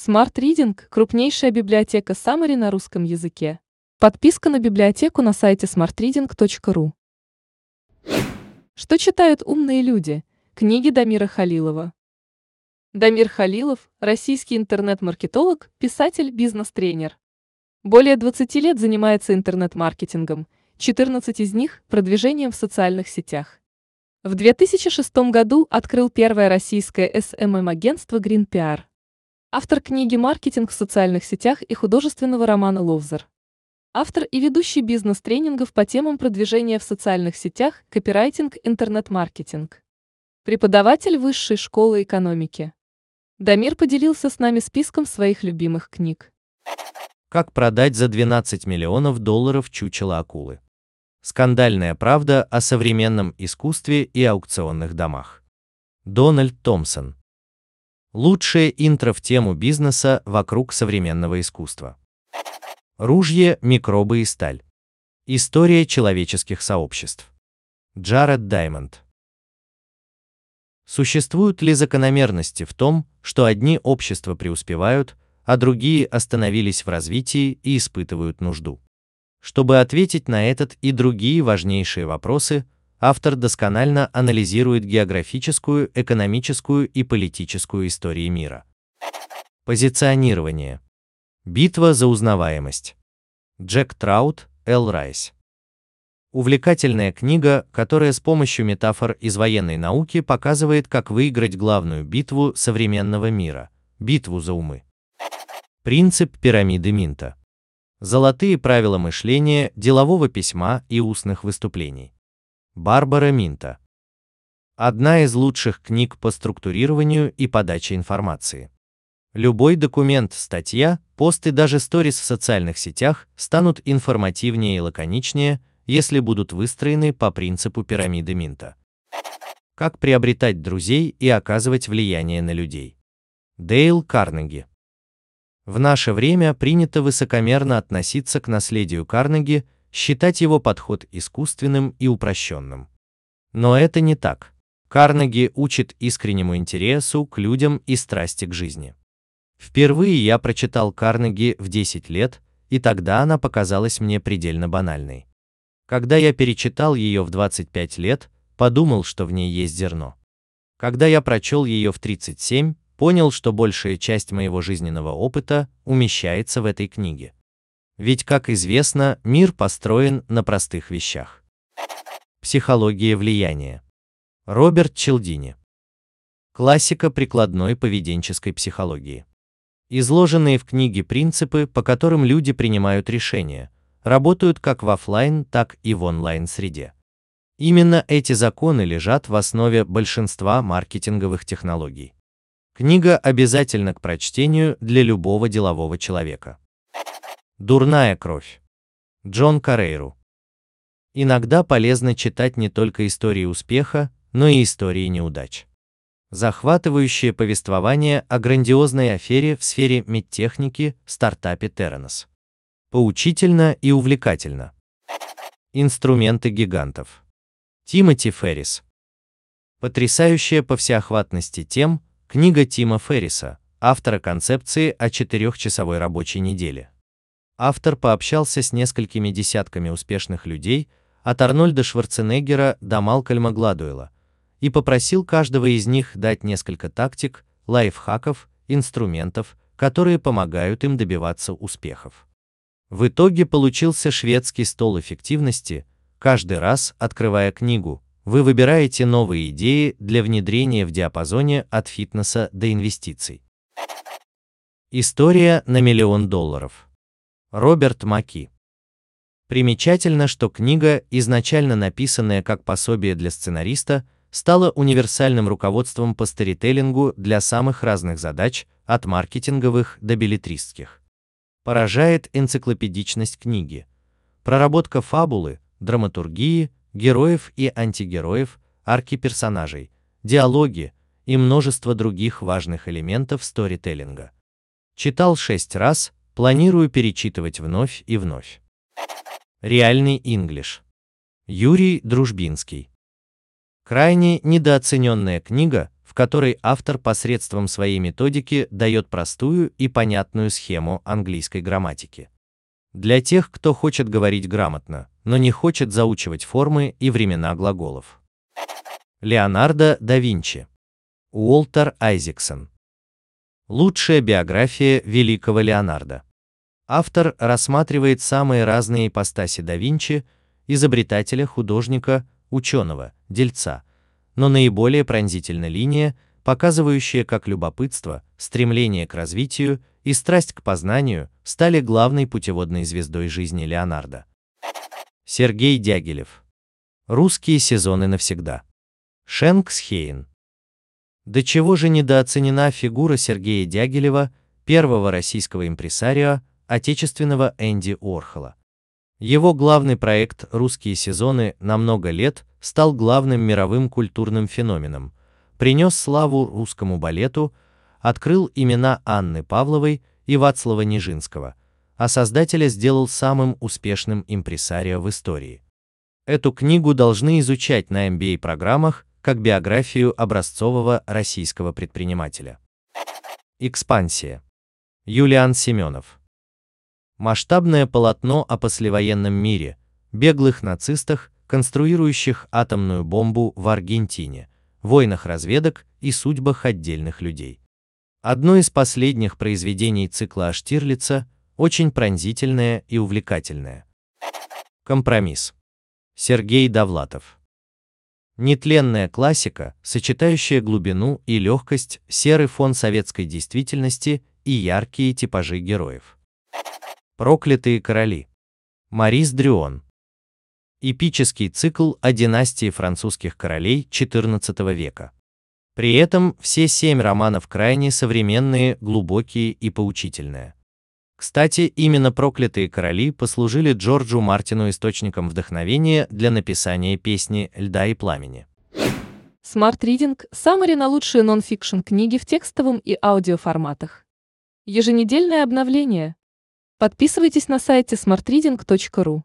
Smart Reading – крупнейшая библиотека Summary на русском языке. Подписка на библиотеку на сайте smartreading.ru. Что читают умные люди? Книги Дамира Халилова. Дамир Халилов – российский интернет-маркетолог, писатель, бизнес-тренер. Более 20 лет занимается интернет-маркетингом, 14 из них – продвижением в социальных сетях. В 2006 году открыл первое российское SMM-агентство Green PR. Автор книги «Маркетинг в социальных сетях» и художественного романа «Ловзер». Автор и ведущий бизнес-тренингов по темам продвижения в социальных сетях, копирайтинг, интернет-маркетинг. Преподаватель высшей школы экономики. Дамир поделился с нами списком своих любимых книг. Как продать за 12 миллионов долларов чучело акулы? Скандальная правда о современном искусстве и аукционных домах. Дональд Томпсон. Лучшее интро в тему бизнеса вокруг современного искусства. Ружье, микробы и сталь. История человеческих сообществ. Джаред Даймонд. Существуют ли закономерности в том, что одни общества преуспевают, а другие остановились в развитии и испытывают нужду? Чтобы ответить на этот и другие важнейшие вопросы, автор досконально анализирует географическую, экономическую и политическую истории мира. Позиционирование. Битва за узнаваемость. Джек Траут, Эл Райс. Увлекательная книга, которая с помощью метафор из военной науки показывает, как выиграть главную битву современного мира – битву за умы. Принцип пирамиды Минта. Золотые правила мышления, делового письма и устных выступлений. Барбара Минта. Одна из лучших книг по структурированию и подаче информации. Любой документ, статья, пост и даже сторис в социальных сетях станут информативнее и лаконичнее, если будут выстроены по принципу пирамиды Минта. Как приобретать друзей и оказывать влияние на людей. Дейл Карнеги. В наше время принято высокомерно относиться к наследию Карнеги считать его подход искусственным и упрощенным. Но это не так. Карнеги учит искреннему интересу к людям и страсти к жизни. Впервые я прочитал Карнеги в 10 лет, и тогда она показалась мне предельно банальной. Когда я перечитал ее в 25 лет, подумал, что в ней есть зерно. Когда я прочел ее в 37, понял, что большая часть моего жизненного опыта умещается в этой книге. Ведь, как известно, мир построен на простых вещах. Психология влияния. Роберт Челдини. Классика прикладной поведенческой психологии. Изложенные в книге принципы, по которым люди принимают решения, работают как в офлайн, так и в онлайн-среде. Именно эти законы лежат в основе большинства маркетинговых технологий. Книга обязательна к прочтению для любого делового человека. Дурная кровь. Джон Карейру. Иногда полезно читать не только истории успеха, но и истории неудач. Захватывающее повествование о грандиозной афере в сфере медтехники стартапе Терранос. Поучительно и увлекательно. Инструменты гигантов. Тимоти Феррис. Потрясающая по всеохватности тем, книга Тима Ферриса, автора концепции о четырехчасовой рабочей неделе автор пообщался с несколькими десятками успешных людей, от Арнольда Шварценеггера до Малкольма Гладуэла, и попросил каждого из них дать несколько тактик, лайфхаков, инструментов, которые помогают им добиваться успехов. В итоге получился шведский стол эффективности, каждый раз, открывая книгу, вы выбираете новые идеи для внедрения в диапазоне от фитнеса до инвестиций. История на миллион долларов. Роберт Маки. Примечательно, что книга, изначально написанная как пособие для сценариста, стала универсальным руководством по сторителлингу для самых разных задач, от маркетинговых до билетристских. Поражает энциклопедичность книги. Проработка фабулы, драматургии, героев и антигероев, арки персонажей, диалоги и множество других важных элементов сторителлинга. Читал шесть раз, Планирую перечитывать вновь и вновь. Реальный инглиш. Юрий Дружбинский. Крайне недооцененная книга, в которой автор посредством своей методики дает простую и понятную схему английской грамматики. Для тех, кто хочет говорить грамотно, но не хочет заучивать формы и времена глаголов. Леонардо да Винчи. Уолтер Айзексон. Лучшая биография великого Леонардо. Автор рассматривает самые разные ипостаси да Винчи, изобретателя, художника, ученого, дельца, но наиболее пронзительна линия, показывающая, как любопытство, стремление к развитию и страсть к познанию стали главной путеводной звездой жизни Леонардо. Сергей Дягилев. Русские сезоны навсегда. Шенксхейн. До чего же недооценена фигура Сергея Дягилева, первого российского импресарио, отечественного Энди Орхола. Его главный проект «Русские сезоны» на много лет стал главным мировым культурным феноменом, принес славу русскому балету, открыл имена Анны Павловой и Вацлава Нижинского, а создателя сделал самым успешным импресарио в истории. Эту книгу должны изучать на MBA-программах как биографию образцового российского предпринимателя. Экспансия. Юлиан Семенов. Масштабное полотно о послевоенном мире, беглых нацистах, конструирующих атомную бомбу в Аргентине, войнах разведок и судьбах отдельных людей. Одно из последних произведений цикла Штирлица, очень пронзительное и увлекательное. Компромисс. Сергей Довлатов. Нетленная классика, сочетающая глубину и легкость, серый фон советской действительности и яркие типажи героев. Проклятые короли. Марис Дрюон. Эпический цикл о династии французских королей XIV века. При этом все семь романов крайне современные, глубокие и поучительные. Кстати, именно «Проклятые короли» послужили Джорджу Мартину источником вдохновения для написания песни «Льда и пламени». Smart Reading – Summary на лучшие нон-фикшн книги в текстовом и аудиоформатах. Еженедельное обновление. Подписывайтесь на сайте smartreading.ru.